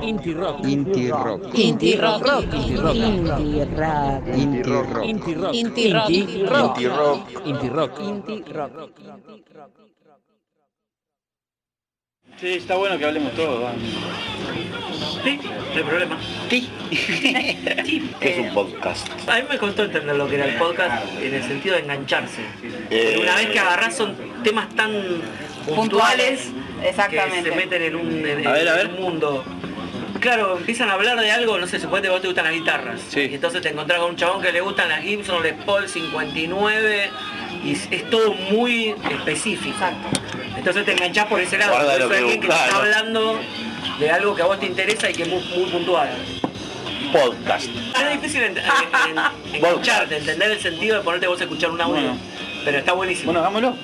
Inti rock. Inti rock. Inti rock. Inti rock. Inti rock. Inti rock. Inti rock. Inti rock. Inti rock. Inti rock. Inti rock. Inti rock. Sí, está bueno que hablemos todos. Sí, no hay problema. Sí. sí. ¿Qué es eh, un podcast? A mí me costó entender lo que era el podcast en el sentido de engancharse. Eh, una vez que agarrás son temas tan puntuales, que Exactamente. se meten en un, en- A ver, a en ver. un mundo. Claro, empiezan a hablar de algo, no sé, suponete vos te gustan las guitarras. Sí. Y entonces te encontrás con un chabón que le gustan las Gibson Les Paul 59 y es- es todo muy específico. Entonces te enganchás por ese lado. Guarda Por lo eso que alguien que te buscás, está ¿no? hablando de algo que a vos te interesa y que es muy, muy puntual. Podcast. Es difícil en- en- en- engancharte, entender el sentido de ponerte vos a escuchar un audio. Bueno. Pero está buenísimo. Bueno, hagámoslo.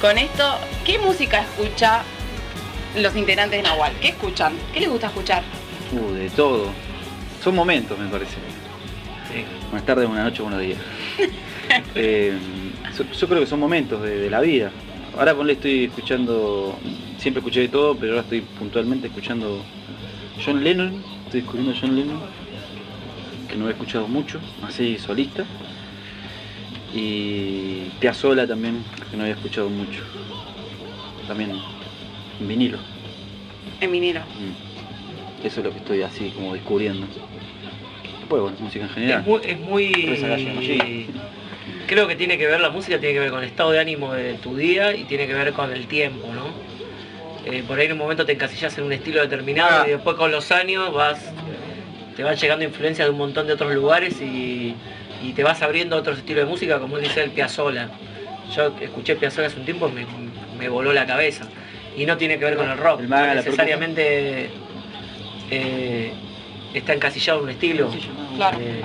Con, esto. ¿Qué música escucha los integrantes de Nahual? ¿Qué escuchan? ¿Qué les gusta escuchar? Uh, de todo. Son momentos, me parece. Sí. Buenas tardes, buenas noches, buenos días. Eh, yo, yo creo que son momentos de, de la vida. Ahora ponle estoy escuchando, siempre escuché de todo, pero ahora estoy puntualmente escuchando John Lennon, estoy descubriendo a John Lennon, que no he escuchado mucho, así solista. Y Piazzolla también, que no había escuchado mucho. También en vinilo. En vinilo. Mm. Eso es lo que estoy así como descubriendo. Después, bueno, música en general. Es muy, es. Creo que tiene que ver, la música tiene que ver con el estado de ánimo de tu día y tiene que ver con el tiempo, ¿no? Eh, por ahí en un momento te encasillas en un estilo determinado Ah. y después con los años vas, te van llegando influencias de un montón de otros lugares y, y te vas abriendo a otros estilos de música, como él dice el Piazzolla. Yo escuché Piazzolla hace un tiempo, me, me voló la cabeza. Y no tiene que ver con el rock, El maga, no la necesariamente eh, está encasillado en un estilo. Claro. Eh,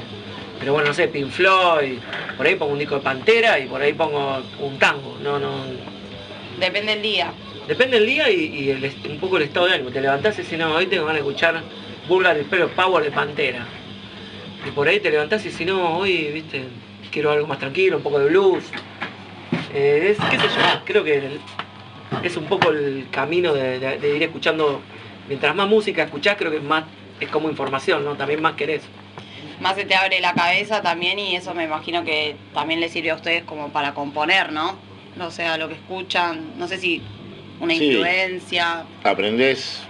pero bueno, no sé, Pink Floyd, por ahí pongo un disco de Pantera y por ahí pongo un tango. No, no. Depende del día. Depende del día y, y el est- un poco el estado de ánimo. Te levantás y decís, no, hoy te van a escuchar Vulgar Espero Power de Pantera. Y por ahí te levantás y si no, hoy, viste, quiero algo más tranquilo, un poco de blues. Eh, es, qué sé yo, creo que el- es un poco el camino de, de- de ir escuchando. Mientras más música escuchás, creo que más, es como información, ¿no? También más querés. Más se te abre la cabeza también y eso me imagino que también les sirve a ustedes como para componer, ¿no? O sea, lo que escuchan, no sé si una Sí. influencia. Aprendés.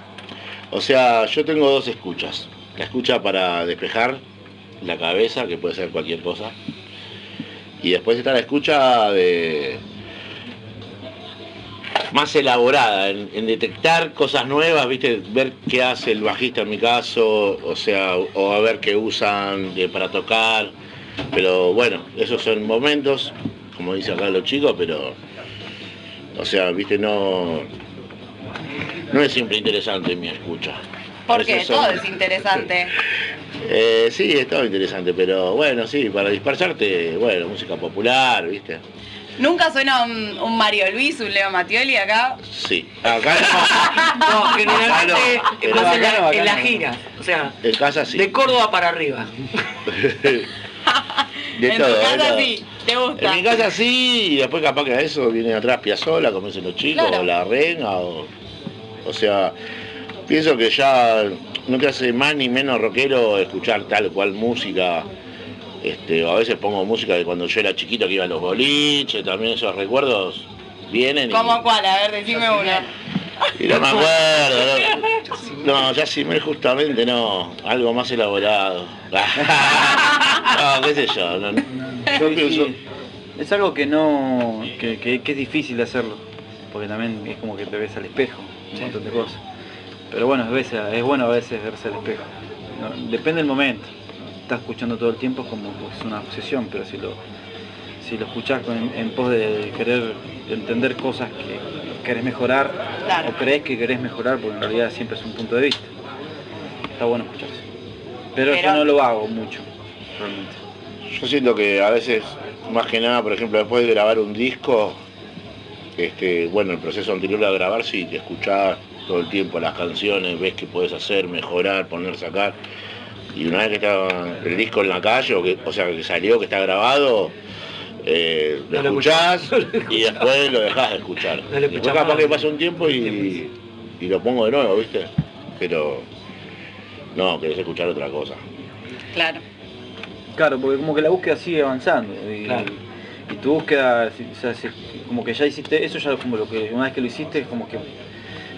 O sea, yo tengo dos escuchas. La escucha para despejar la cabeza, que puede ser cualquier cosa. Y después está la escucha de más elaborada, en, en detectar cosas nuevas, viste, ver qué hace el bajista en mi caso, o sea, o a ver qué usan eh, para tocar. Pero bueno, esos son momentos, como dice acá los chicos, pero o sea, viste, no. No es siempre interesante mi escucha. Porque todo es interesante. Eh, sí, es todo interesante, pero bueno, sí, para dispersarte, bueno, música popular, viste. Nunca suena un, un Mario Luis, un Leo Mattioli acá. Sí. Acá No, generalmente Acá no, pero en, la, no, acá en la no. gira. O sea. En casa sí. de Córdoba para arriba. De en todo, tu casa sí, te gusta. En mi casa sí, y después capaz que a eso viene atrás Piazzola, como dicen los chicos, Claro. o La Renga, o, o sea, pienso que ya no te hace más ni menos rockero escuchar tal cual música. Este, o a veces pongo música de cuando yo era chiquito que iba a los boliches, también esos recuerdos vienen. y- ¿Cómo cuál? A ver, decime una. Y no me acuerdo. No, no Yacimel justamente no. Algo más elaborado. No, qué sé yo. no- Yo pienso- es algo que no. Que, que- que es difícil de hacerlo. Porque también es como que te ves al espejo, un montón de cosas. Pero bueno, a veces, es bueno a veces verse al espejo. No, depende del momento. Estás escuchando todo el tiempo es como es una obsesión, pero si lo, si lo escuchás con- en, pos de querer entender cosas que querés mejorar Claro. o crees que querés mejorar, porque en realidad siempre es un punto de vista. Está bueno escucharse. Pero, Pero- yo no lo hago mucho, realmente. Yo siento que a veces, más que nada, por ejemplo, después de grabar un disco, este, bueno, el proceso anterior a grabar, sí, te escuchás todo el tiempo las canciones, ves qué puedes hacer, mejorar, poner, sacar. Y una vez que está el disco en la calle, o, que, o sea, que salió, que está grabado, eh, lo No lo escuchás escuchás, no lo y después lo dejás de escuchar. No lo después capaz más. que pasa un tiempo y, y lo pongo de nuevo, ¿viste? Pero no, querés escuchar otra cosa. Claro. Claro, porque como que la búsqueda sigue avanzando. Y, Claro. y tu búsqueda, o sea, como que ya hiciste, eso ya como lo que una vez que lo hiciste es como que,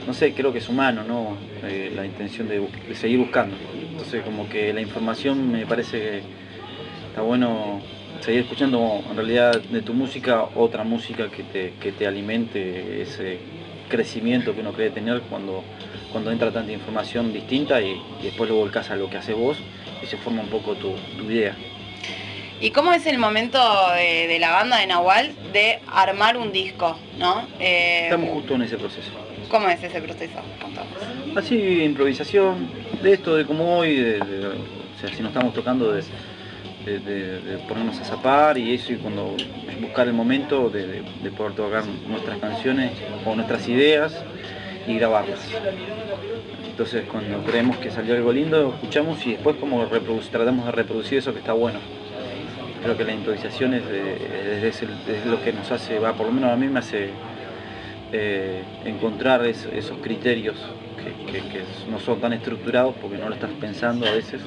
no sé, creo que es humano, ¿no? Eh, la intención de, seguir buscando. Entonces como que la información me parece que está bueno seguir escuchando en realidad de tu música otra música que te, que te alimente ese crecimiento que uno cree tener cuando, cuando entra tanta información distinta y, y después lo volcás a lo que haces vos y se forma un poco tu, tu idea. ¿Y cómo es el momento de, de la banda de Nahual de armar un disco, no? Eh, Estamos justo en ese proceso. ¿Cómo es ese proceso? Así, improvisación, de esto, de como hoy, o sea, si nos estamos tocando de, ponernos a zapar y eso, y cuando buscar el momento de, de- de poder tocar nuestras canciones o nuestras ideas y grabarlas. Entonces, cuando creemos que salió algo lindo, escuchamos y después como tratamos de reproducir eso que está bueno. Creo que la improvisación es lo que nos hace, va, por lo menos a mí me hace eh, encontrar es- esos criterios que, no son tan estructurados porque no lo estás pensando a veces.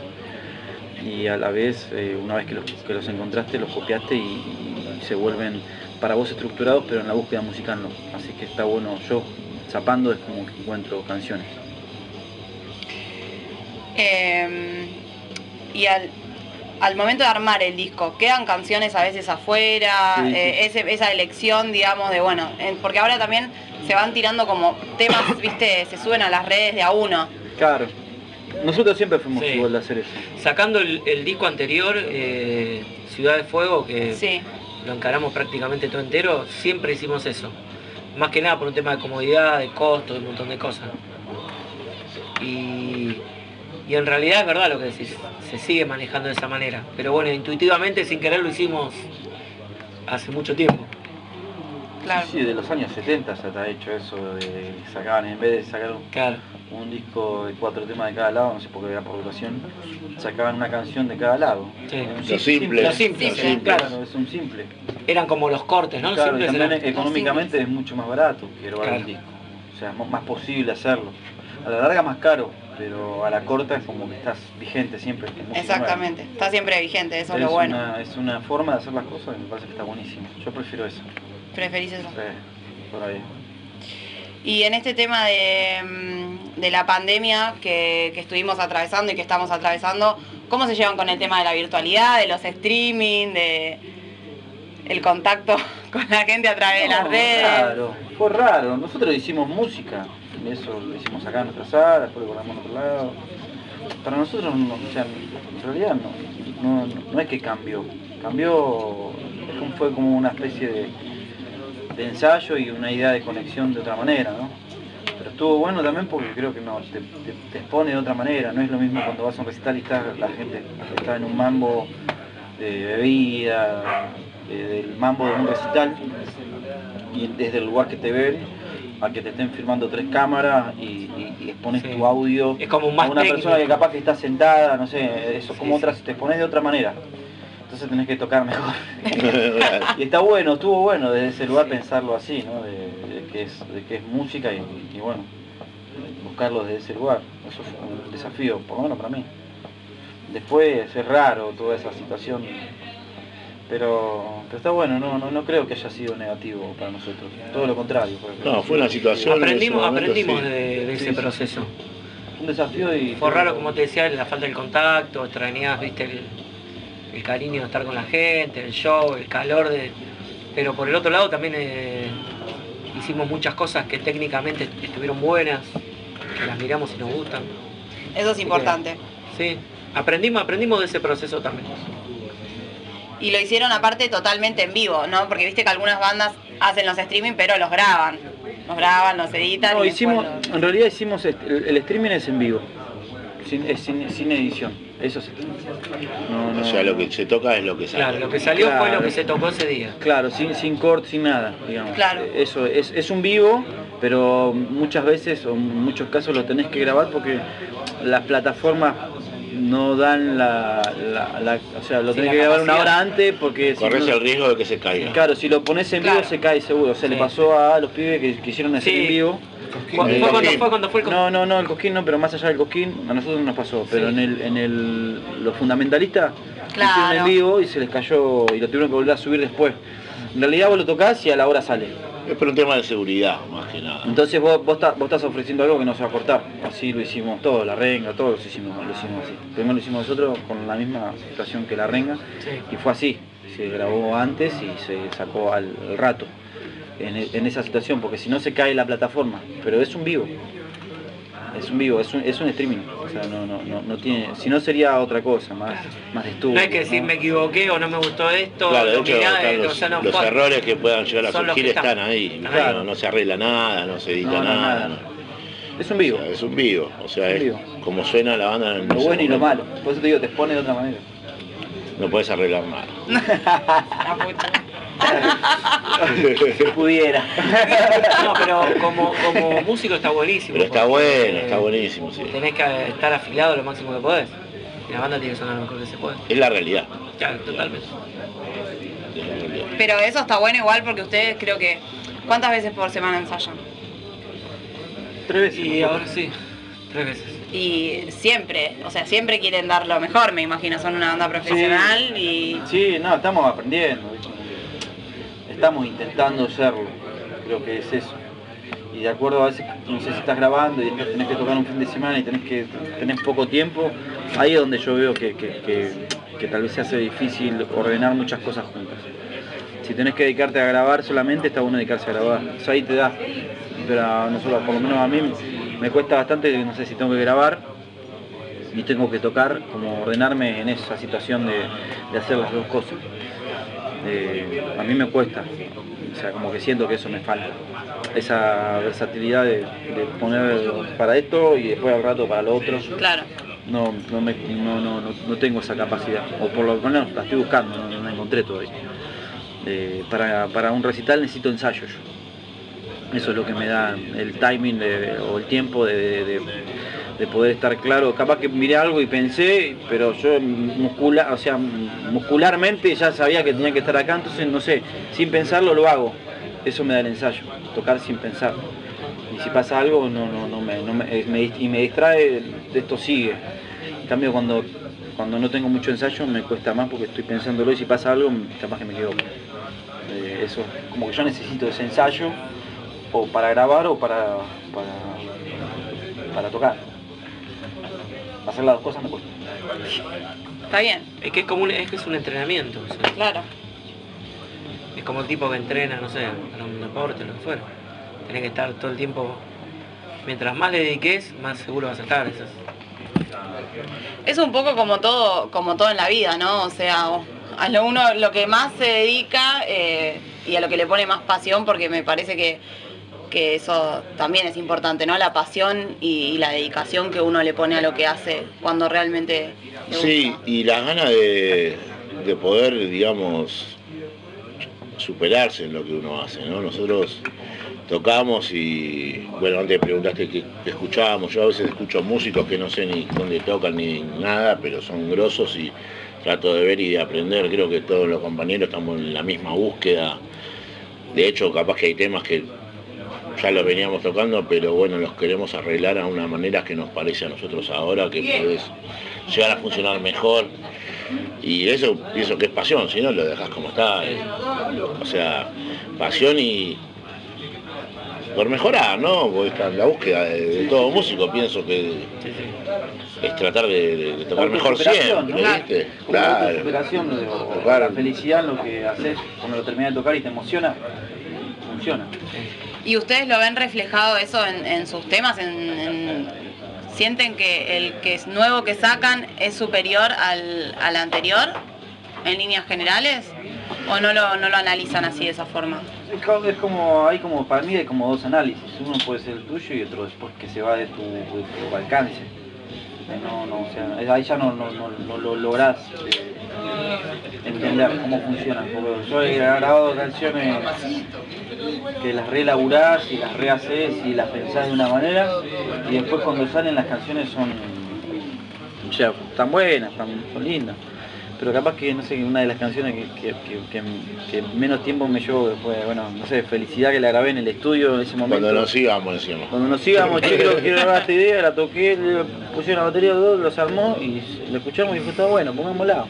Y a la vez eh, una vez que los, encontraste los copiaste y, se vuelven para vos estructurados pero en la búsqueda musical no. Así que está bueno yo zapando es como que encuentro canciones. Eh, y al, al momento de armar el disco, ¿quedan canciones a veces afuera? Sí, sí. Eh, ese- esa elección, digamos, de bueno, en- porque ahora también se van tirando como temas, viste, se suben a las redes de a uno. claro nosotros siempre fuimos Sí. igual de hacer eso Sacando el, el disco anterior, eh, Ciudad de Fuego, que Sí, lo encaramos prácticamente todo entero, siempre hicimos eso. Más que nada por un tema de comodidad, de costo, de un montón de cosas. Y, y en realidad es verdad lo que decís, se sigue manejando de esa manera. Pero bueno, intuitivamente, sin querer, lo hicimos hace mucho tiempo. claro. sí, de los años 70 ya está hecho eso de sacaban en vez de sacar un, Claro, un disco de cuatro temas de cada lado, no sé por qué era por duración, sacaban una canción de cada lado. Sí. Lo simple, Lo simple, lo simple. Claro, es un simple. eran como los cortes, ¿no? Claro, y Simples también eran- económicamente es mucho más barato que grabar Claro. un disco. O sea, es más posible hacerlo. A la larga más caro, pero a la corta es como que estás vigente siempre. música nueva. Exactamente, está siempre vigente, eso es, lo bueno. Una, es una forma de hacer las cosas que me parece que está buenísimo. Yo prefiero eso. Preferís eso. Sí, por ahí. Y en este tema de, mm, de la pandemia que, que estuvimos atravesando y que estamos atravesando, ¿cómo se llevan con el tema de la virtualidad, de los streaming, de el contacto con la gente a través de las redes? Raro, fue raro. Nosotros hicimos música, eso lo hicimos acá en nuestra sala, después lo grabamos en otro lado. Para nosotros, no, o sea, en realidad no, no, no es que cambió. Cambió, fue como una especie de, de ensayo y una idea de conexión de otra manera, ¿no? Pero estuvo bueno también porque creo que no, te, expone de otra manera. No es lo mismo cuando vas a un recital y está, la gente está en un mambo de bebida, de- del mambo de un recital y desde el lugar que te ven a que te estén filmando tres cámaras y, y- y expones Sí. tu audio Es como a más una técnico. persona que capaz que está sentada, no sé, eso Sí, como sí. otras, te expones de otra manera. Entonces tenés que tocar mejor. y está bueno, estuvo bueno desde ese lugar Sí. pensarlo así, ¿no? De, de que, es, de que es música y, y bueno, buscarlo desde ese lugar. Eso fue un desafío, por lo menos para mí. Después es raro toda esa situación Pero, pero está bueno, no, no, no creo que haya sido negativo para nosotros. Todo lo contrario. No, fue una situación. Aprendimos, momento, aprendimos sí. de, de ese Sí, sí. proceso. Un desafío y. Fue raro, como te decía, la falta del contacto, extrañabas, viste, el, el cariño de estar con la gente, el show, el calor de. Pero por el otro lado también eh, hicimos muchas cosas que técnicamente estuvieron buenas, que las miramos y nos gustan. Eso es importante. Sí, aprendimos, aprendimos de ese proceso también. Y lo hicieron aparte totalmente en vivo, ¿no? Porque viste que algunas bandas hacen los streaming, pero los graban. Los graban, los editan. No, y hicimos, los- en realidad hicimos, el, el streaming es en vivo, sin, es sin, sin edición, eso sí. No, no, O sea, lo que se toca es lo que sale. Claro, lo que salió fue lo que se tocó ese día. Claro, sin, sin corte, sin nada, digamos. Claro. Eso es, es un vivo, pero muchas veces o en muchos casos lo tenés que grabar porque las plataformas no dan la, la- la- o sea, lo Sí, tenés que grabar una hora antes porque si Corres no- el riesgo de que se caiga. Claro, si lo pones en vivo se cae seguro. O sea, le Sí. pasó a los pibes que quisieron hacer Sí. en vivo. Fue, fue El cuando, cosquín. fue cuando fue el con- No, no, no, el cosquín no, pero más allá del cosquín, a nosotros nos pasó. Pero Sí. en el, en el, los fundamentalistas Claro. hicieron en vivo y se les cayó y lo tuvieron que volver a subir después. En realidad vos lo tocás y a la hora sale. Es por un tema de seguridad, más que nada. Entonces vos, vos, estás, vos estás ofreciendo algo que no se va a cortar. Así lo hicimos todo, la renga, todos lo hicimos, lo hicimos así. Primero lo hicimos nosotros con la misma situación que la renga Sí. y fue así. Se grabó antes y se sacó al, al rato en, en esa situación, porque si no se cae la plataforma. Pero es un vivo. Es un vivo, es un, es un streaming. O sea, no, no, no, no tiene. Si no sería otra cosa, más, más de estudio. No hay que decir me equivoqué o no me gustó esto, Claro, de lo hecho, mirá, los, o sea, no, los errores que puedan llegar a surgir están. están ahí. Claro. No, no se arregla nada, no se edita nada. nada. no. Es un O vivo. sea, es un vivo, o sea, es vivo. como suena la banda en Lo ese bueno y lo malo. Por eso te digo, te expone de otra manera. No puedes arreglar nada. Si pudiera. No, pero como, como músico está buenísimo. Pero está bueno, está buenísimo, sí. Tenés que estar afilado lo máximo que podés. Y la banda tiene que sonar lo mejor que se puede. Es la realidad. Claro, totalmente. es la realidad. Pero eso está bueno igual porque ustedes creo que... ¿Cuántas veces por semana ensayan? Tres veces. Y ahora sí, tres veces. Y siempre, o sea, siempre quieren dar lo mejor, me imagino. Son una banda profesional y... Sí, no, estamos aprendiendo. ¿viste? Estamos intentando serlo. Creo que es eso. Y de acuerdo a veces, no sé si estás grabando y tenés que tocar un fin de semana y tenés que tenés poco tiempo, ahí es donde yo veo que, que- que- tal vez se hace difícil ordenar muchas cosas juntas. Si tenés que dedicarte a grabar solamente, está bueno dedicarse a grabar. Eso ahí te da. Pero nosotros, por lo menos a mí, me cuesta bastante, no sé si tengo que grabar y tengo que tocar, como ordenarme en esa situación de, de hacer las dos cosas. Eh, a mí me cuesta, o sea, como que siento que eso me falta. Esa versatilidad de, de poner para esto y después al rato para lo otro. Claro. No, no, me- no, no, no- tengo esa capacidad, o por lo menos la estoy buscando, no, no la encontré todavía. Eh, para, para un recital necesito ensayo yo. Eso es lo que me da el timing de- o el tiempo de, de- de- de poder estar claro. Capaz que miré algo y pensé, pero yo muscula, o sea, muscularmente ya sabía que tenía que estar acá, entonces no sé, sin pensarlo lo hago. Eso me da el ensayo, tocar sin pensar. Y si pasa algo no, no, no me, no me- eh, y me distrae, esto sigue. En cambio cuando, cuando no tengo mucho ensayo me cuesta más porque estoy pensándolo y si pasa algo capaz que me equivoco. Eh, eso, como que yo necesito ese ensayo o para grabar o para, para tocar. Hacer las dos cosas me cuesta. Está bien, Es que es como un, es que es un entrenamiento. o sea, claro. es como el tipo que entrena, no sé, para un deporte, lo que fuera. Tenés que estar todo el tiempo. Mientras más le dediques, más seguro vas a estar. Eso es- Es un poco como todo, como todo en la vida, ¿no? O sea, a lo uno lo que más se dedica eh, y a lo que le pone más pasión, porque me parece que, que eso también es importante, ¿no? La pasión y, y la dedicación que uno le pone a lo que hace cuando realmente le Sí, y las ganas de, de poder, digamos, superarse en lo que uno hace, ¿no? Nosotros tocamos y, bueno, antes preguntaste qué qué escuchábamos, yo a veces escucho músicos que no sé ni dónde tocan ni nada, pero son grosos y trato de ver y de aprender, creo que todos los compañeros estamos en la misma búsqueda, de hecho capaz que hay temas que ya los veníamos tocando, pero bueno, los queremos arreglar a una manera que nos parece a nosotros ahora que puedes llegar a funcionar mejor. Y eso pienso que es pasión, si no lo dejas como está. eh. O sea, pasión y por mejorar, ¿no? Porque está en la búsqueda de, de todo músico, pienso que es tratar de, tocar mejor siempre, ¿no? ¿viste? Claro. superación o Tocar. la felicidad en lo que haces cuando lo terminas de tocar y te emociona, funciona. ¿Y ustedes lo ven reflejado eso en, sus temas? En, en- ¿Sienten que el que es nuevo que sacan es superior al, anterior en líneas generales? ¿O no lo, no lo analizan así de esa forma? Es como, hay como, para mí hay como dos análisis, uno puede ser el tuyo y otro después que se va de tu alcance. No, no, o sea, ahí ya no, no, no, lo lográs eh, entender cómo funcionan. Porque yo he grabado canciones que las relaburás y las rehaces y las pensás de una manera y después cuando salen las canciones son o sea, tan buenas, tan, son lindas. Pero capaz que, no sé, una de las canciones que, que- que- que- que menos tiempo me llevó fue, bueno, no sé, Felicidad que la grabé en el estudio en ese momento. Cuando nos íbamos encima. Cuando nos íbamos, che, quiero, quiero grabar esta idea, la toqué, le pusieron la batería, dos, los armó y lo escuchamos y dijo, está bueno, pongámosla.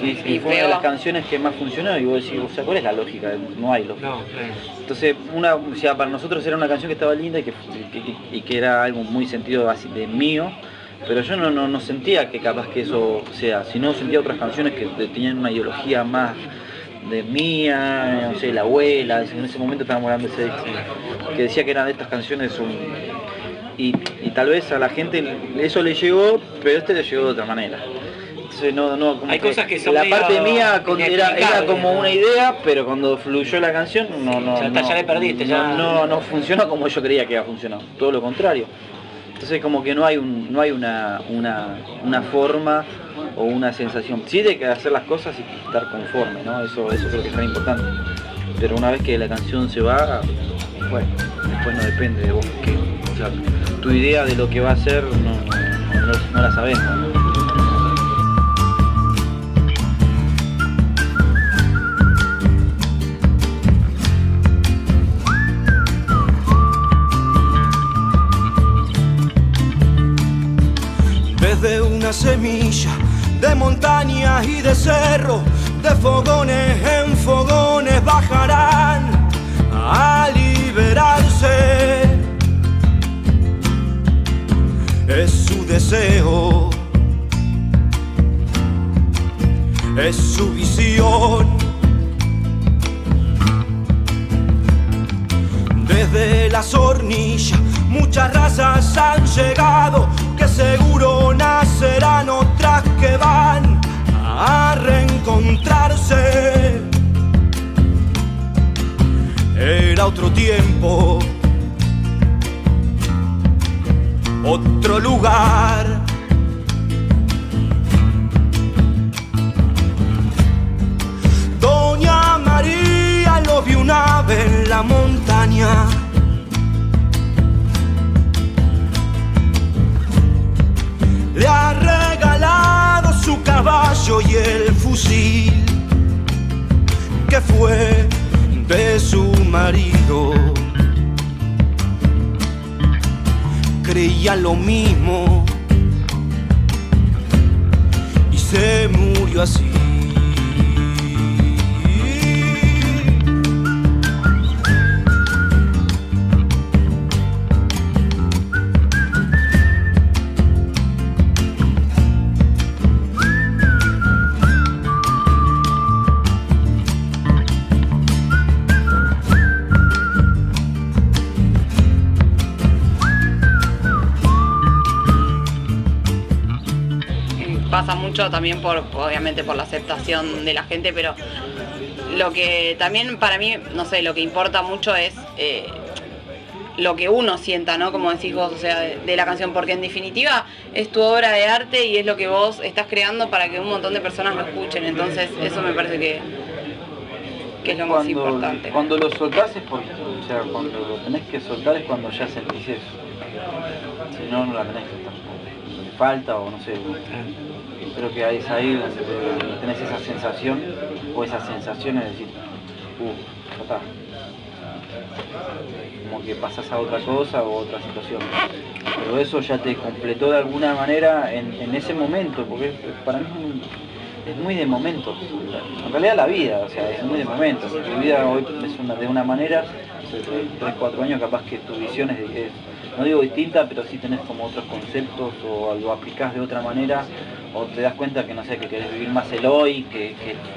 Sí, sí, Y fue una de las canciones que más funcionó y vos decís, o sea, ¿cuál es la lógica? No hay lógica. No, claro. Entonces, una, o sea, para nosotros era una canción que estaba linda y que, que- que- y que era algo muy sentido así de mío, pero yo no, no, no sentía que capaz que eso sea, sino sentía otras canciones que te- tenían una ideología más de mía, no sé, la abuela, en ese momento estábamos hablando de ese que decía que eran de estas canciones un- y, y tal vez a la gente eso le llegó, pero este le llegó de otra manera. Entonces no, no, como Hay cosas que son la parte mía con- era, era como una idea, pero cuando fluyó la canción no, no, Ya está, ya le perdiste, ya. no, no, no funcionó como yo creía que iba a funcionar, todo lo contrario. Entonces como que no hay un, no hay una, una, una forma o una sensación. Sí de que hacer las cosas y estar conforme, ¿no? Eso, eso creo que es tan importante. Pero una vez que la canción se va, bueno, después no depende de vos. Que, tu idea de lo que va a ser no, no, no- la sabés. ¿no? Una semilla de montañas y de cerro, de fogones en fogones bajarán a liberarse. Es su deseo, es su visión. Desde las hornillas muchas razas han llegado que seguro nacerán otras que van a reencontrarse. Era otro tiempo, otro lugar. Doña María lo vio una vez en la montaña. Le ha regalado su caballo y el fusil que fue de su marido. Creía lo mismo y se murió así. Mucho también por, obviamente, por la aceptación de la gente, pero lo que también para mí, no sé, lo que importa mucho es eh, lo que uno sienta, ¿no? Como decís vos, o sea, de, de la canción, porque en definitiva es tu obra de arte y es lo que vos estás creando para que un montón de personas lo escuchen, entonces eso me parece que, que es lo más importante. Cuando lo soltás es porque, o sea, cuando lo tenés que soltar es cuando ya sentís eso. Si no, no la tenés que. Le falta o no sé. Creo que es ahí donde tenés esa sensación o esas sensaciones de decir, uff, ya está. Como que pasas a otra cosa o otra situación. Pero eso ya te completó de alguna manera en, en ese momento, porque para mí es muy de momento. En realidad la vida, o sea, es muy de momento. Tu vida hoy es una, de una manera, hace 3, 4 años capaz que tu visión es, es, no digo distinta, pero sí tenés como otros conceptos o lo aplicás de otra manera o te das cuenta que no sé, que querés vivir más el hoy, que,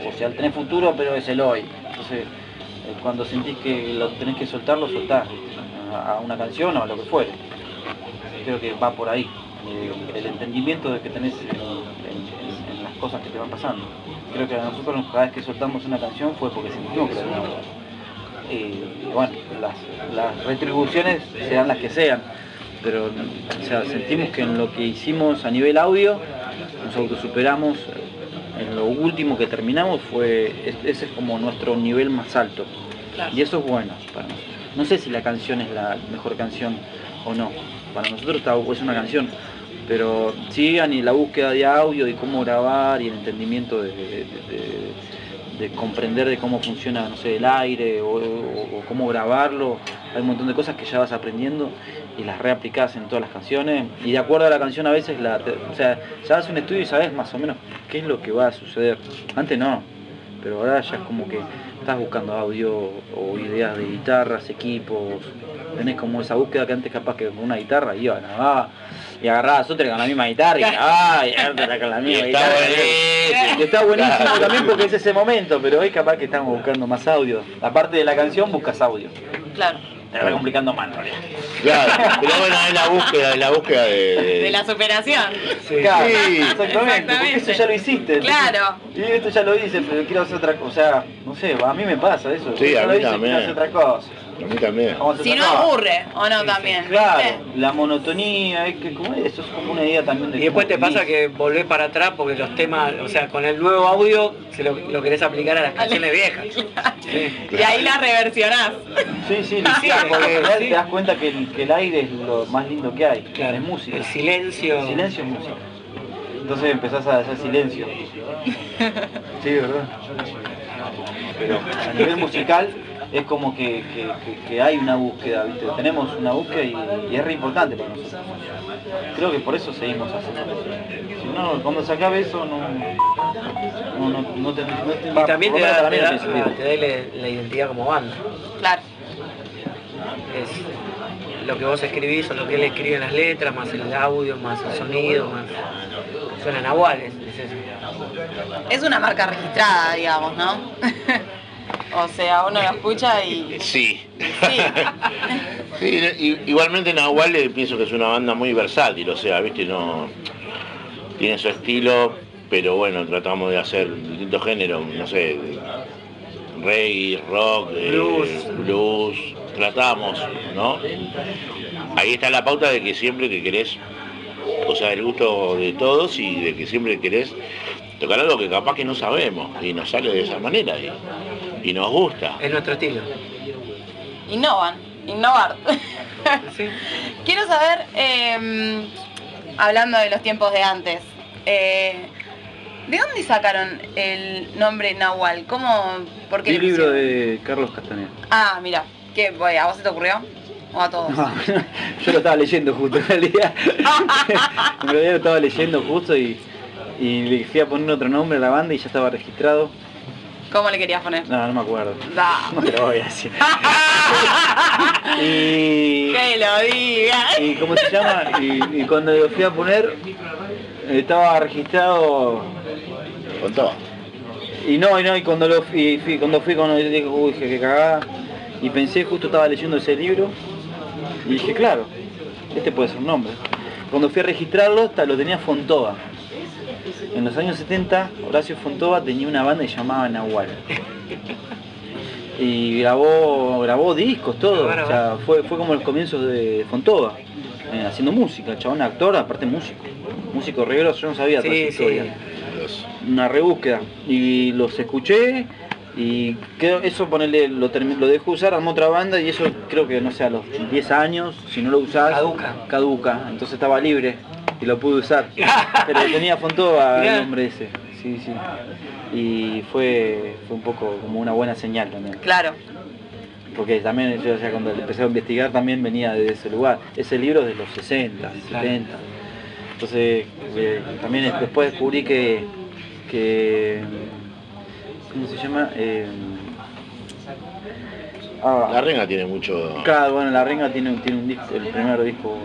o sea, tenés futuro pero es el hoy. Entonces, eh, cuando sentís que lo tenés que soltar, lo soltás a, una canción o a lo que fuere. Creo que va por ahí. eh, el entendimiento de que tenés en, las cosas que te van pasando. Creo que a nosotros cada vez que soltamos una canción fue porque sentimos que la. Y bueno, las, las retribuciones sean las que sean, pero o sea, sentimos que en lo que hicimos a nivel audio nos autosuperamos, en lo último que terminamos fue, es- ese es como nuestro nivel más alto. Claro. Y eso es bueno para nosotros. No sé si la canción es la mejor canción o no. Para nosotros está- es una canción. Pero sí, y la búsqueda de audio y cómo grabar y el entendimiento de, de- de- de comprender de cómo funciona, no sé, el aire o, cómo grabarlo. Hay un montón de cosas que ya vas aprendiendo y las reaplicás en todas las canciones. Y de acuerdo a la canción a veces, la, o sea, ya haces un estudio y sabes más o menos qué es lo que va a suceder. Antes no, pero ahora ya es como que estás buscando audio o ideas de guitarras, equipos. Tenés como esa búsqueda que antes capaz que con una guitarra iban a y agarrabas otra con la misma guitarra y ah, y otra con la Y misma está guitarra. buenísimo. Y está buenísimo Claro. también porque es ese momento, pero hoy capaz que estamos buscando más audio. Aparte de la canción, buscas audio. Claro. Te va complicando más. Claro, pero bueno, es la búsqueda, es la búsqueda de, de- De la superación. Sí. Claro, Sí. exactamente, porque Exactamente. eso ya lo hiciste. Claro. Y esto ya lo hice, pero quiero hacer otra cosa. O sea, no sé, a mí me pasa eso. Sí, ya a lo mí hice, también. quiero hacer otra cosa. A mí también. Si no aburre, o no también, Claro, ¿viste? la monotonía, es que como eso es como una idea también de Y después te pasa que volvés para atrás porque los temas, o sea, con el nuevo audio se lo, lo querés aplicar a las canciones viejas. Sí. Y ahí la reversionás. Sí, sí, Sí, porque sí. te das cuenta que el, que el aire es lo más lindo que hay, Claro, es música. El silencio. El silencio es música. Entonces empezás a hacer silencio. Sí, ¿verdad? Pero a nivel musical es como que, que- que- que hay una búsqueda, ¿viste? Tenemos una búsqueda y, y es re importante para nosotros. Creo que por eso seguimos haciendo. Si no, cuando se acabe eso no, no, no, no te, no te Y también te da, te la identidad como banda. Claro. Es lo que vos escribís o lo que él escribe en las letras, más el audio, más el sonido, más. Suenan iguales, es eso. Es una marca registrada, digamos, ¿no? o sea, uno lo escucha y... Sí. Sí. Sí, igualmente Nahual eh, pienso que es una banda muy versátil, o sea, viste, no tiene su estilo, pero bueno, tratamos de hacer distintos géneros, no sé, reggae, rock, eh, Blues. blues, tratamos, ¿no? Ahí está la pauta de que siempre que querés, o sea, el gusto de todos y de que siempre querés tocar algo que capaz que no sabemos y nos sale de esa manera y, y nos gusta. Es nuestro estilo. Innovan, innovar. Sí. Quiero saber, eh, hablando de los tiempos de antes, eh, ¿de dónde sacaron el nombre Nahual? ¿Cómo? ¿Por qué el libro de Carlos Castaneda. Ah, mira, ¿qué? voy, ¿A vos se te ocurrió? ¿O a todos? No, yo lo estaba leyendo justo en realidad. en realidad lo estaba leyendo justo y, y le fui a poner otro nombre a la banda y ya estaba registrado. ¿Cómo le querías poner? No, no me acuerdo. Da. No te lo voy a decir. y, Que lo diga. y ¿cómo se llama? Y, y cuando lo fui a poner estaba registrado Con todo. y no, y no, y cuando lo fui, fui- cuando fui cuando dije, uy, dije, qué cagada. Y pensé, justo estaba leyendo ese libro y dije, claro, este puede ser un nombre. Cuando fui a registrarlo, hasta lo tenía Fontova. En los años 70, Horacio Fontova tenía una banda que se llamaba Nahual. Y grabó, grabó discos, todo. O sea, fue, fue como los comienzos de Fontova, eh, haciendo música. El chabón actor, aparte músico. Músico reguero, yo no sabía toda Sí, esa sí. historia una rebúsqueda y los escuché y creo eso ponerle lo, lo dejé usar armó otra banda y eso creo que no sé a los 10 años si no lo usás Caduca. caduca entonces estaba libre y lo pude usar pero tenía Fontova el nombre ese sí sí y fue fue un poco como una buena señal también Claro. porque también yo sea, cuando empecé a investigar también venía de ese lugar ese libro es de los 60 Claro. 70 entonces eh, también después descubrí que que ¿cómo se llama? Eh, ah, La renga tiene mucho. Claro, bueno, la renga tiene, tiene un disco, el primer disco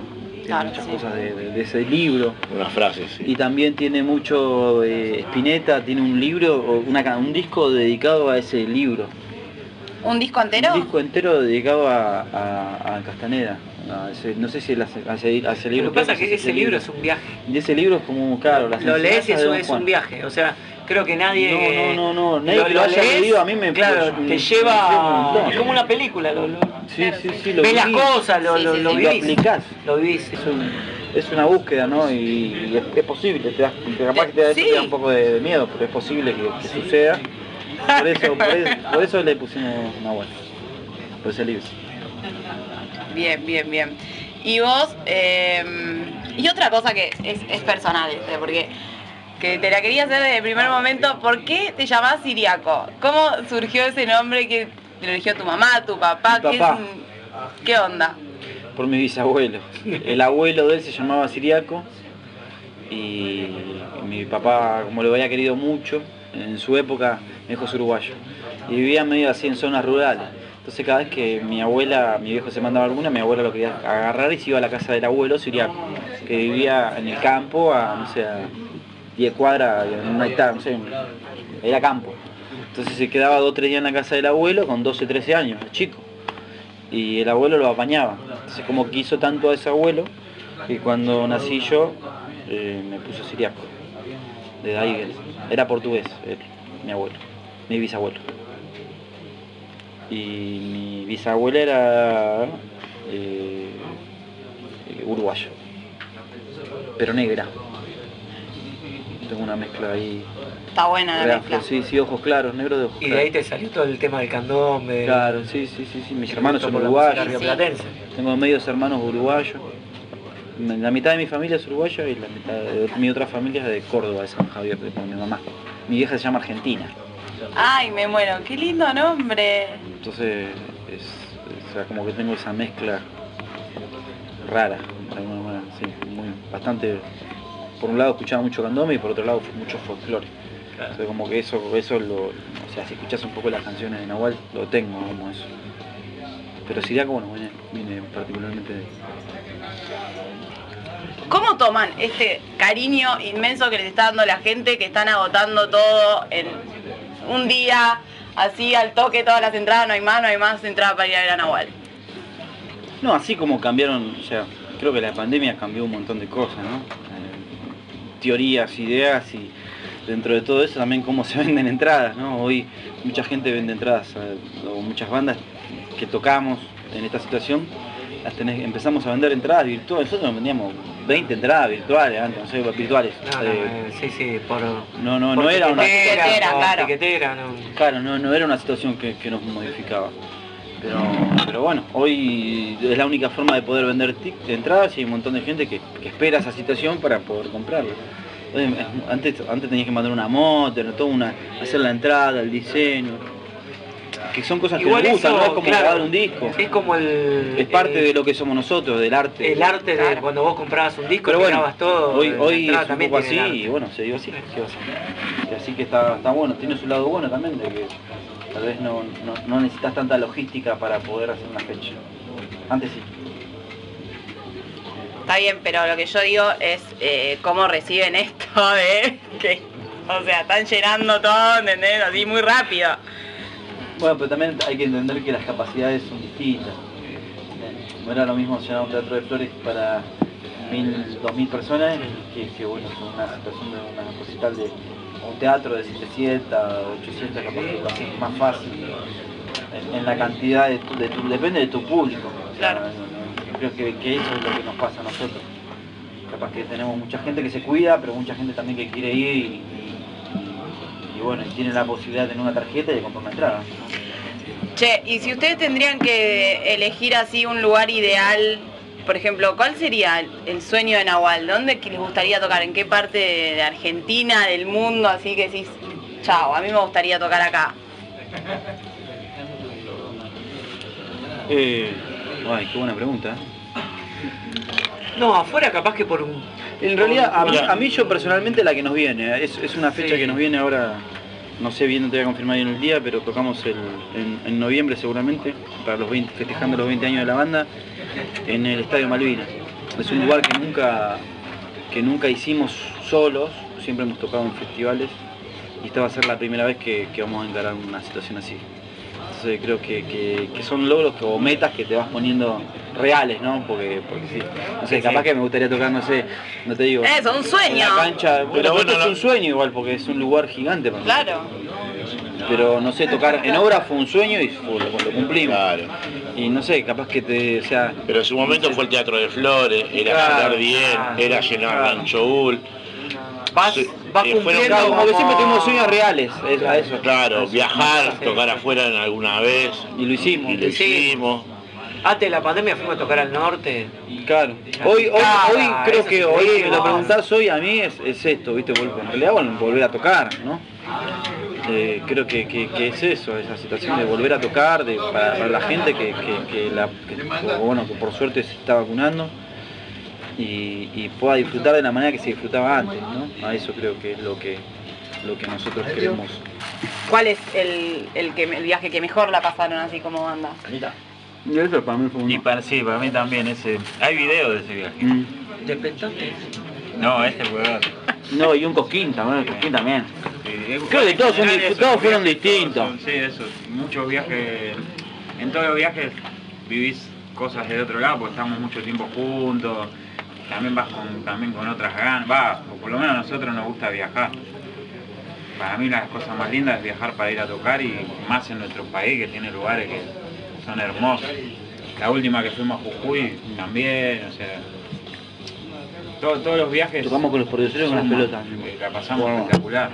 tiene muchas sí. cosas de, de- de ese libro. Unas frases, sí. Y también tiene mucho, eh, Spinetta tiene un libro, o una, un disco dedicado a ese libro. ¿Un disco entero? Un disco entero dedicado a, a- a Castaneda. a ese- no sé si él hace, hace- hace Lo libro. que pasa es que ese libro es un viaje. Y ese libro es como, claro, las Lo lees y eso es un viaje. O sea, creo que nadie. No, no, no, no, nadie que lo haya leído, a mí me- Claro, me- te lleva. Es como una película. Lo, lo- Sí, sí, sí, lo ves las cosas, lo, Sí, lo, sí, lo lo vivís. aplicás. Lo vivís. Es, un- es una búsqueda, ¿no? Y, y es, es posible, te das, capaz que te da, te da un poco de, de miedo, pero es posible que, que suceda. Por eso, por, eso, por eso le pusimos una buena. Por ese libro. Bien, bien, bien. Y vos, eh, y otra cosa que es, es personal, este, porque que te la quería hacer desde el primer momento, ¿por qué te llamás Siriaco? ¿Cómo surgió ese nombre que te lo eligió tu mamá, tu papá? ¿Qué, papá. ¿Qué onda? Por mi bisabuelo. El abuelo de él se llamaba Siriaco y mi papá, como lo había querido mucho, en su época me dijo es uruguayo. Y vivía medio así en zonas rurales. Entonces cada vez que mi abuela, mi viejo se mandaba alguna, mi abuela lo quería agarrar y se iba a la casa del abuelo Siriaco, que vivía en el campo a, no sé, a 10 cuadras, una hectárea, no sé, era campo. Entonces se quedaba dos o tres días en la casa del abuelo con 12, 13 años, chico y el abuelo lo apañaba. Entonces como quiso tanto a ese abuelo, que cuando nací yo eh, me puso siriaco. De él. Era portugués, él, mi abuelo, mi bisabuelo. Y mi bisabuela era eh, eh, uruguaya, pero negra. Tengo una mezcla ahí. Está buena la mezcla. afro, sí, sí, ojos claros, negros de ojos Y de ahí te salió todo el tema del candombe. Claro, sí, sí, sí, sí. Mis hermanos son uruguayos. Tengo medios hermanos uruguayos. La mitad de mi familia es uruguaya y la mitad de mi otra familia es de Córdoba, de San Javier, de con mi mamá. Mi vieja se llama Argentina. Ay, me muero, qué lindo nombre. Entonces, es, o sea, como que tengo esa mezcla rara, de alguna manera, sí, muy, bastante. Por un lado escuchaba mucho candombe y por otro lado mucho folclore. Claro. Entonces, como que eso, eso lo, o sea, si escuchas un poco las canciones de Nahual, lo tengo como eso. Pero Siriaco, bueno, viene, viene particularmente de ¿Cómo toman este cariño inmenso que les está dando la gente que están agotando todo en un día, así al toque todas las entradas, no hay más, no hay más entradas para ir a ver a Nahual? No, así como cambiaron, o sea, creo que la pandemia cambió un montón de cosas, ¿no? Teorías, ideas y dentro de todo eso también cómo se venden entradas, ¿no? Hoy mucha gente vende entradas, eh, o muchas bandas que tocamos en esta situación, las tenés- empezamos a vender entradas virtuales, nosotros vendíamos 20 entradas virtuales antes, no sé, virtuales. No, no, Eh, eh, sí, sí, por. no, no, por no era una... claro. no. Claro, no, no era una situación que, que nos modificaba. Pero, pero bueno, hoy es la única forma de poder vender entradas y hay un montón de gente que, que espera esa situación para poder eh, Antes, antes tenías que mandar una moto, todo una, hacer la entrada, el diseño. Que son cosas que nos gustan, eso, ¿no? Es como claro, grabar un disco. Es como el. Es parte el- de lo que somos nosotros, del arte. El arte de Claro. cuando vos comprabas un disco Pero bueno, grabas todo. hoy, hoy es un también poco así y bueno, se dio así. así que está, está bueno, tiene su lado bueno también, de que tal vez no, no, no necesitas tanta logística para poder hacer una fecha. Antes sí. Está bien, pero lo que yo digo es eh, cómo reciben esto de que, o sea, están llenando todo, ¿entendés? Así muy rápido. Bueno, pero también hay que entender que las capacidades son distintas. No era lo mismo llenar un teatro de flores para mil, dos mil personas que, que bueno, una situación de una recital de un teatro de 700, 800, capaz haces más fácil. En, en la cantidad de tu, de tu- depende de tu público. O sea, Claro. no- creo que, que eso es lo que nos pasa a nosotros. Capaz que tenemos mucha gente que se cuida, pero mucha gente también que quiere ir y, y- y bueno, y tiene la posibilidad de tener una tarjeta y de comprar una entrada. Che, y si ustedes tendrían que elegir así un lugar ideal, por ejemplo, ¿cuál sería el, sueño de Nahual? ¿Dónde les gustaría tocar? ¿En qué parte de, Argentina, del mundo? Así que decís, chao, a mí me gustaría tocar acá. Eh, ay, qué buena pregunta. ¿eh? No, afuera capaz que por un, En realidad, a mí, Mira. a mí yo personalmente la que nos viene, es, es una fecha Sí. que nos viene ahora, no sé bien, no te voy a confirmar bien el día, pero tocamos el, en, en noviembre seguramente, para los 20, festejando los 20 años de la banda, en el Estadio Malvinas. Es un lugar que nunca, que nunca hicimos solos, siempre hemos tocado en festivales y esta va a ser la primera vez que, que vamos a encarar una situación así. Entonces creo que, que- que son logros que- o metas que te vas poniendo reales, ¿no? Porque, porque sí, no sé, capaz que me gustaría tocar, no sé, no te digo. Eso, un sueño. En la cancha, pero Pero bueno, bueno, es un sueño igual, porque es un lugar gigante para nosotros. Pero no sé, tocar en obra fue un sueño y fue- lo, lo cumplimos. Claro. Y no sé, capaz que te, o sea, Pero en su momento fue el Teatro de Flores, era Claro, llenar bien, claro, era llenar claro. Rancho Ul. Vas, Sí, vas eh, fueron cumpliendo claro, como que siempre como- tuvimos sueños reales, es, a eso. Claro, viajar, Sí. tocar afuera en alguna vez. Y lo hicimos. Y lo Sí. hicimos. Antes de la pandemia fuimos a tocar al norte. Claro. Hoy, hoy, creo que hoy lo preguntás hoy a mí es, es esto, ¿viste? En realidad bueno, volver a tocar, ¿no? Eh, creo que, que- que es eso, esa situación de volver a tocar, de, para, para la gente que, que- que la, que, o bueno, que por suerte se está vacunando y, y pueda disfrutar de la manera que se disfrutaba antes, ¿no? A eso creo que es lo que, lo que nosotros queremos. ¿Cuál es el, el, que, el viaje que mejor la pasaron así como banda? Y eso para mí fue Y para, sí, para mí también ese. Hay videos de ese viaje. Mm. ¿Te pensaste? No, este. No, y un cosquín también, el cosquín también. Creo que todos son fueron viajes, distintos. todos son- Sí, eso. Muchos viajes. En todos los viajes vivís cosas de otro lado, porque estamos mucho tiempo juntos. También vas con, también con otras ganas. Va, o por lo menos a nosotros nos gusta viajar. Para mí las cosas más lindas es viajar para ir a tocar y más en nuestro país que tiene lugares que son hermosos. La última que fuimos a Jujuy también, o sea. Todo- todos los viajes. Tocamos con los productores con las pelotas. La pasamos Bueno. espectacular.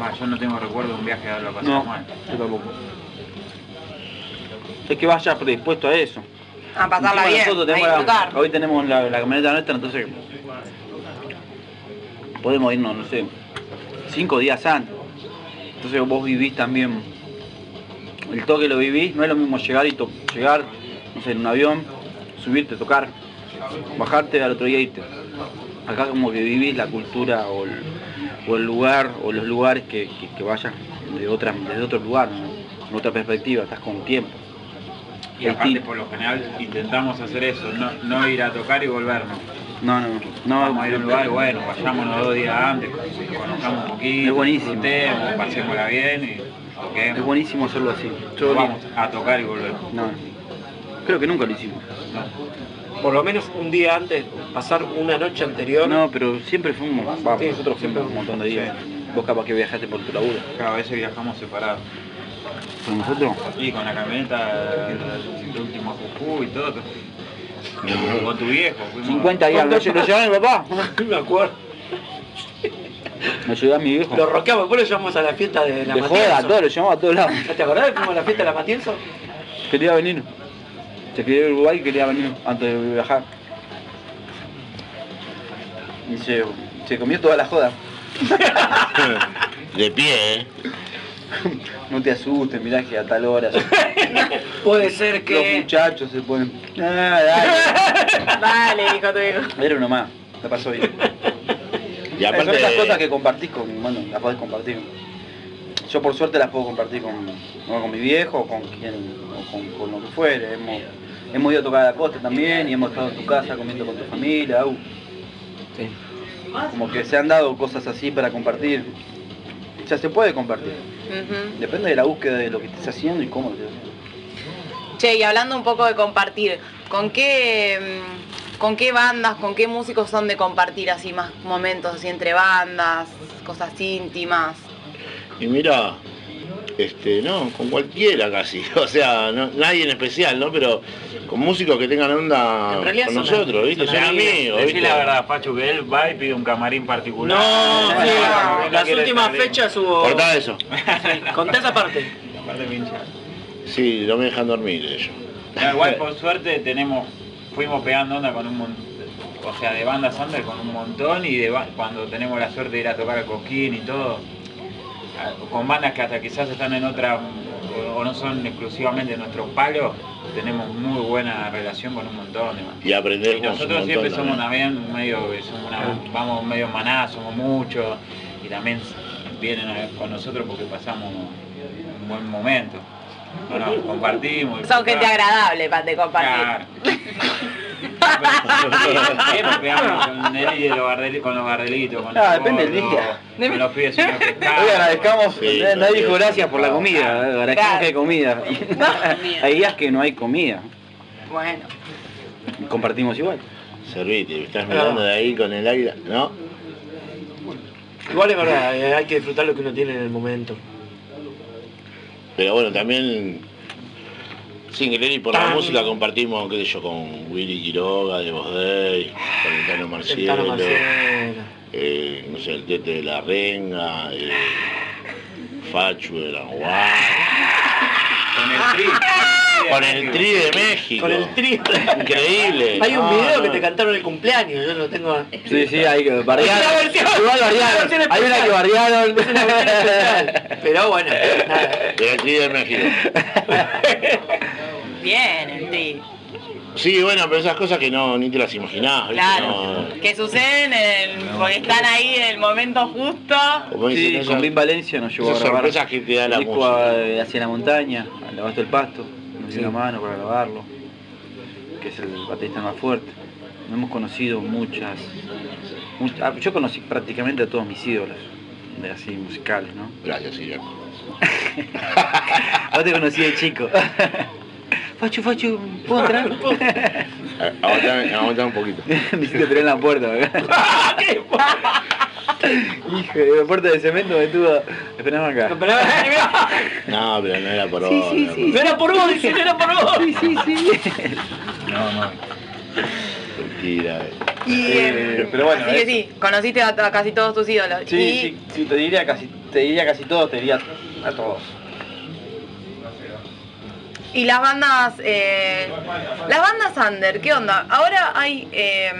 Ah, yo no tengo recuerdo de un viaje de haberlo pasado No, mal. yo tampoco. Es que vayas predispuesto a eso. A pasarla Encima bien, nosotros a la- disfrutar. hoy tenemos la, la camioneta nuestra, entonces podemos irnos, no sé, cinco días antes. Entonces vos vivís también, el toque lo vivís, no es lo mismo llegar y to- llegar, no sé, en un avión, subirte, tocar, bajarte al otro día irte. Acá como que vivís la cultura o el, o el lugar o los lugares que, que, que vayas de otra, desde otro lugar, ¿no? en otra perspectiva, estás con tiempo. Y aparte, por lo general, intentamos hacer eso, no, no ir a tocar y volvernos. No, no, no. Vamos a ir a un lugar bueno, vayámonos dos días antes, conozcamos un poquito, Es buenísimo. pasémosla bien y toquemos. Es buenísimo hacerlo así. Yo Vamos a tocar y volver. No, creo que nunca lo hicimos. Por lo menos un día antes, pasar una noche anterior. No, pero siempre fuimos, vamos, Sí, nosotros fuimos un montón de días. Vos capaz que viajaste por tu laburo. Cada vez viajamos separados. ¿Con nosotros? Y con la camioneta, el último Jujuy y todo. Con tu viejo. fuimos- 50 días, ¿lo, lo llevaba mi papá? me acuerdo. Lo llevaba mi viejo. Lo roqueamos, después lo llevamos a la fiesta de la De joda, Matienzo. todo, lo llevaba a todos lados. ¿Te acordás que fuimos a la fiesta de la Matienzo? Quería venir. Se ir a Uruguay y quería venir antes de viajar. Y se, se comió toda la joda. De pie, ¿eh? No te asustes, mirá que a tal hora. Puede ser Los que... muchachos se ponen. Ah, dale. Dale, dijo tu hijo. Era uno más, la pasó bien. Y Son esas cosas que compartís con, bueno, las podés compartir. Yo por suerte las puedo compartir con, o con mi viejo o con quien, o con, con lo que fuere. Hemos, hemos ido a tocar a la costa también y hemos estado en tu casa comiendo con tu familia. uh. Sí. Como que se han dado cosas así para compartir. O sea, se puede compartir. Depende de la búsqueda de lo que estés haciendo y cómo lo estés haciendo. Che, y hablando un poco de compartir, ¿con qué, mm, con qué bandas, con qué músicos son de compartir así más momentos así entre bandas, cosas íntimas? y mira, este, no, con cualquiera casi. O sea, no- nadie en especial, ¿no? Pero con músicos que tengan onda En con nosotros, ¿viste? son Son amigos. la verdad, Pachu, que él va y pide un camarín particular. No, Sí, sí, no, no las últimas fechas hubo... Cortá eso. Contá esa parte. Aparte pincha. Sí, no me dejan dormir ellos. No, igual por suerte tenemos, fuimos pegando onda con un montón, o sea, de bandas under con un montón y de cuando tenemos la suerte de ir a tocar a Cosquín y todo, con bandas que hasta quizás están en otra o, no son exclusivamente nuestros palos, tenemos muy buena relación con un montón de bandas. Y aprender nosotros un siempre somos también. medio, somos una- vamos medio maná, somos muchos y también vienen a- con nosotros porque pasamos un buen momento. No, no, compartimos. Son gente agradable para de compartir. Siempre pegamos con los Gardeli- con los Gardelitos, con Ah, depende del día. con los. Hoy agradezcamos, Sí, nadie dijo gracias por la comida, agradezcamos Claro. que hay comida. hay días que no hay comida, Bueno. compartimos igual. Servite, me estás mirando de ahí con el águila, ¿no? Igual es verdad, eh, hay que disfrutar lo que uno tiene en el momento. Pero bueno, también sin querer y por la música compartimos, qué sé yo, con Willy Quiroga de Voz Day, con el Tano El Marcielo, Tano Marcelo. eh, no sé, el Tete de la Renga, eh, Fachu de la Con el tri. Con el Tri de México. Con el tri. Increíble. Hay un No, video no. que te cantaron el cumpleaños, yo lo tengo. Sí, sí, hay que bardear. Igual bardearon. Hay una que bardearon. Pero bueno, nada. El Tri de México. Bien, el tri. Sí, bueno, pero esas cosas que no, ni te las imaginás, ¿viste? Claro. No, Que suceden en el- porque están ahí en el momento justo. como Sí, con Bim Valencia nos llevó a grabar sorpresas que te da la música. a- hacia la montaña, al abasto del pasto, dio Sí. mano para grabarlo, que es el baterista más fuerte. Nos hemos conocido muchas, much- ah, yo conocí prácticamente a todos mis ídolos, de así musicales, ¿no? Gracias, Silvia. Vos te conocí de chico. Fachu, Fachu, ¿puedo entrar? Aguantame, un poquito. Me hiciste en la puerta, ¿verdad? Hijo, de la puerta de cemento me tuvo. Esperame acá. No, pero no era por Sí, vos. sí, no sí. no era por vos, dice, no era por vos. Sí, sí, sí. No, no. Mentira. eh. Y, Eh, pero bueno, así que sí, conociste a, a casi todos tus ídolos. Sí, y sí, sí, te diría casi, te diría casi todos, te diría a todos. Y las bandas, eh, las bandas under, ¿qué onda? Ahora hay, eh,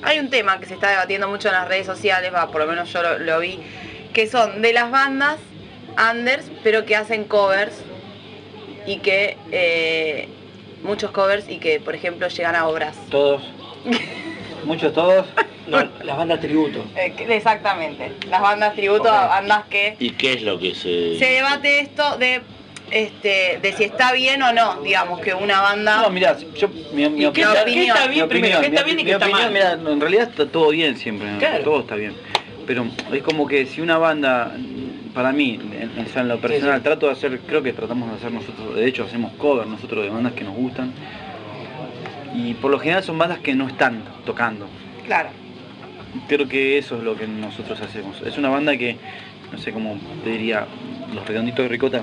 hay un tema que se está debatiendo mucho en las redes sociales, va, por lo menos yo lo, lo vi, que son de las bandas unders, pero que hacen covers y que eh, muchos covers y que, por ejemplo, llegan a obras. Todos. Muchos todos. No, la banda tributo. Eh, exactamente, las bandas tributo a bandas que ¿Y qué es lo que se...? se debate esto de este de si está bien o no, digamos que una banda No, mirá, yo, mi, mi ¿Y qué opinión, está- qué mi está bien primero? ¿Qué está bien y qué está opinión, mal? mirá, en realidad está todo bien siempre, todo está bien. Pero es como que si una banda, para mí, en, o sea, en lo personal, sí. trato de hacer, creo que tratamos de hacer nosotros, de hecho hacemos cover nosotros de bandas que nos gustan. Y por lo general son bandas que no están tocando. claro. Creo que eso es lo que nosotros hacemos. Es una banda que, no sé cómo te diría, Los Redonditos de Ricota,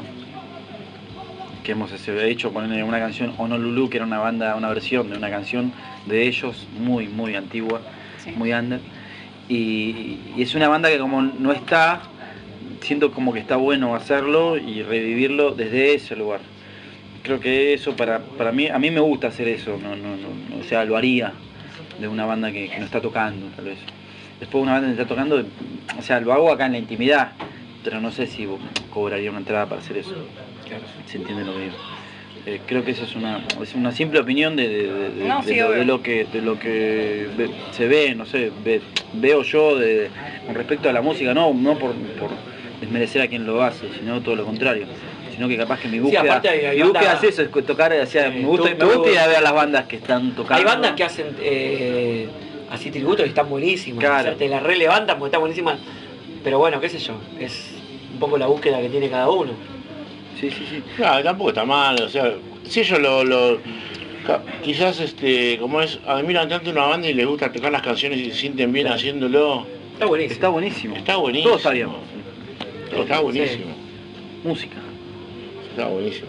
que hemos hecho poner una canción Honolulu, que era una banda, una versión de una canción de ellos, muy, muy antigua, Sí. muy under. Y, y es una banda que como no está, siento como que está bueno hacerlo y revivirlo desde ese lugar. Creo que eso para, para mí, a mí me gusta hacer eso, no, no, no, o sea, lo haría de una banda que, que no está tocando, tal vez. Después una banda que está tocando, o sea, lo hago acá en la intimidad, pero no sé si cobraría una entrada para hacer eso. ¿Se entiende lo que digo? Eh, creo que eso es una, es una simple opinión de, de- No, sí, lo, obvio. de lo que, de lo que se ve, no sé, ve- veo yo de, con respecto a la música, no, no por, por desmerecer a quien lo hace, sino todo lo contrario. Sino que capaz que mi búsqueda, aparte hay- hay mi búsqueda es eso, es tocar, o sea, Sí, me gusta, tú- me gusta tú- ir a ver las bandas que están tocando. Hay bandas que hacen eh, así tributos y están buenísimas. Claro. O sea, te las relevantan porque están buenísimas. Pero bueno, qué sé yo, es un poco la búsqueda que tiene cada uno. Sí, sí, sí. Claro, tampoco está mal, o sea, si ellos lo, lo- quizás este, como es, admiran tanto una banda y les gusta tocar las canciones y se sienten bien Claro. haciéndolo, Está buenísimo. Está buenísimo. está buenísimo. Todo está bien. Está buenísimo, Música. está buenísimo.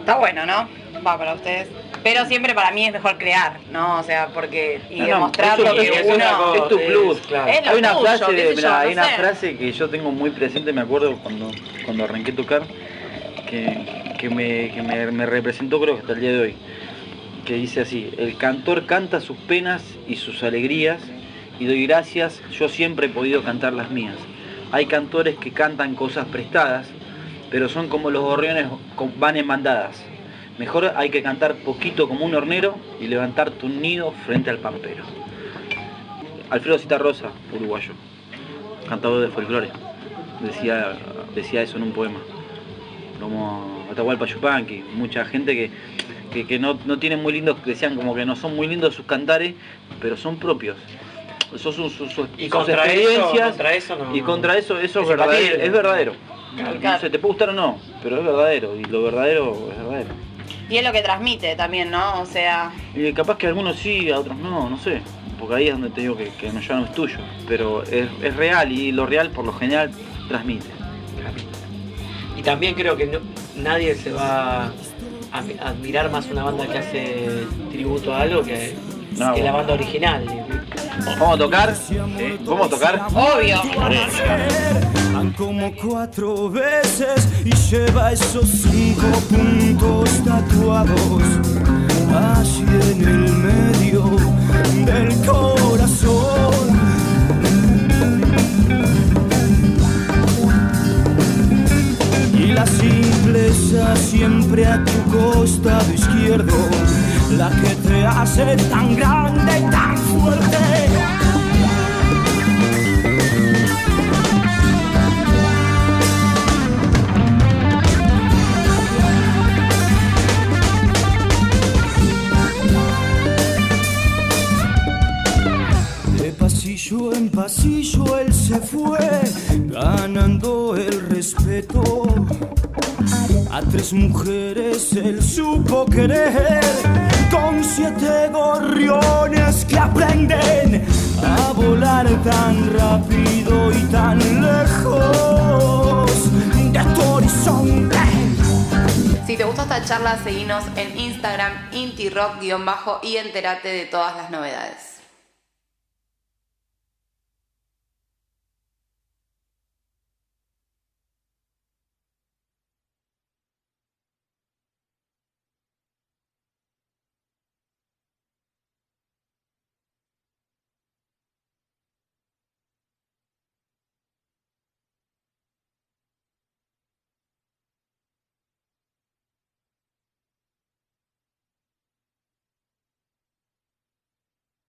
Está bueno, ¿no? Va para ustedes. Pero siempre para mí es mejor crear, ¿no? O sea, porque y No, no, demostrarlo eso- que es uno una es tu plus. claro. Es Hay una tuyo, frase, yo, hay no una sé. frase que yo tengo muy presente, me acuerdo cuando, cuando arranqué a tocar, que, que, me, que me, me representó creo que hasta el día de hoy, que dice así, el cantor canta sus penas y sus alegrías y doy gracias, yo siempre he podido cantar las mías. Hay cantores que cantan cosas prestadas pero son como los gorriones, van en bandadas. Mejor hay que cantar poquito como un hornero y levantar tu nido frente al pampero. Alfredo Citarrosa, uruguayo, cantador de folclore, decía, decía eso en un poema. Como Atahualpa Yupanqui, mucha gente que, que, que no, no tienen muy lindos, decían como que no son muy lindos sus cantares, pero son propios. Son sus, sus- Y sus contra eso, experiencias contra eso no- y contra eso, eso es verdadero. Es verdadero. No sé, te puede gustar o no, pero es verdadero. Y lo verdadero es verdadero. Y es lo que transmite también, ¿no? O sea, Y capaz que a algunos sí, a otros no, no sé. Porque ahí es donde te digo que, que no, ya no es tuyo. Pero es, es real y lo real por lo general transmite. Y también creo que no- nadie se va a admi- admirar más una banda que hace tributo a algo que, No, que la bueno. banda original. ¿Vamos a tocar? ¿Sí? ¿Vamos a tocar? obvio. Van como cuatro veces y lleva esos cinco puntos tatuados allí en el medio del corazón. Y la simpleza siempre a tu costado izquierdo, la que te hace tan grande y tan fuerte. De pasillo en pasillo él se fue, ganando el respeto. Tres mujeres él supo querer, con siete gorriones que aprenden a volar tan rápido y tan lejos de tu horizonte. Si te gustó esta charla, seguinos en Instagram, intirock-y enterate de todas las novedades.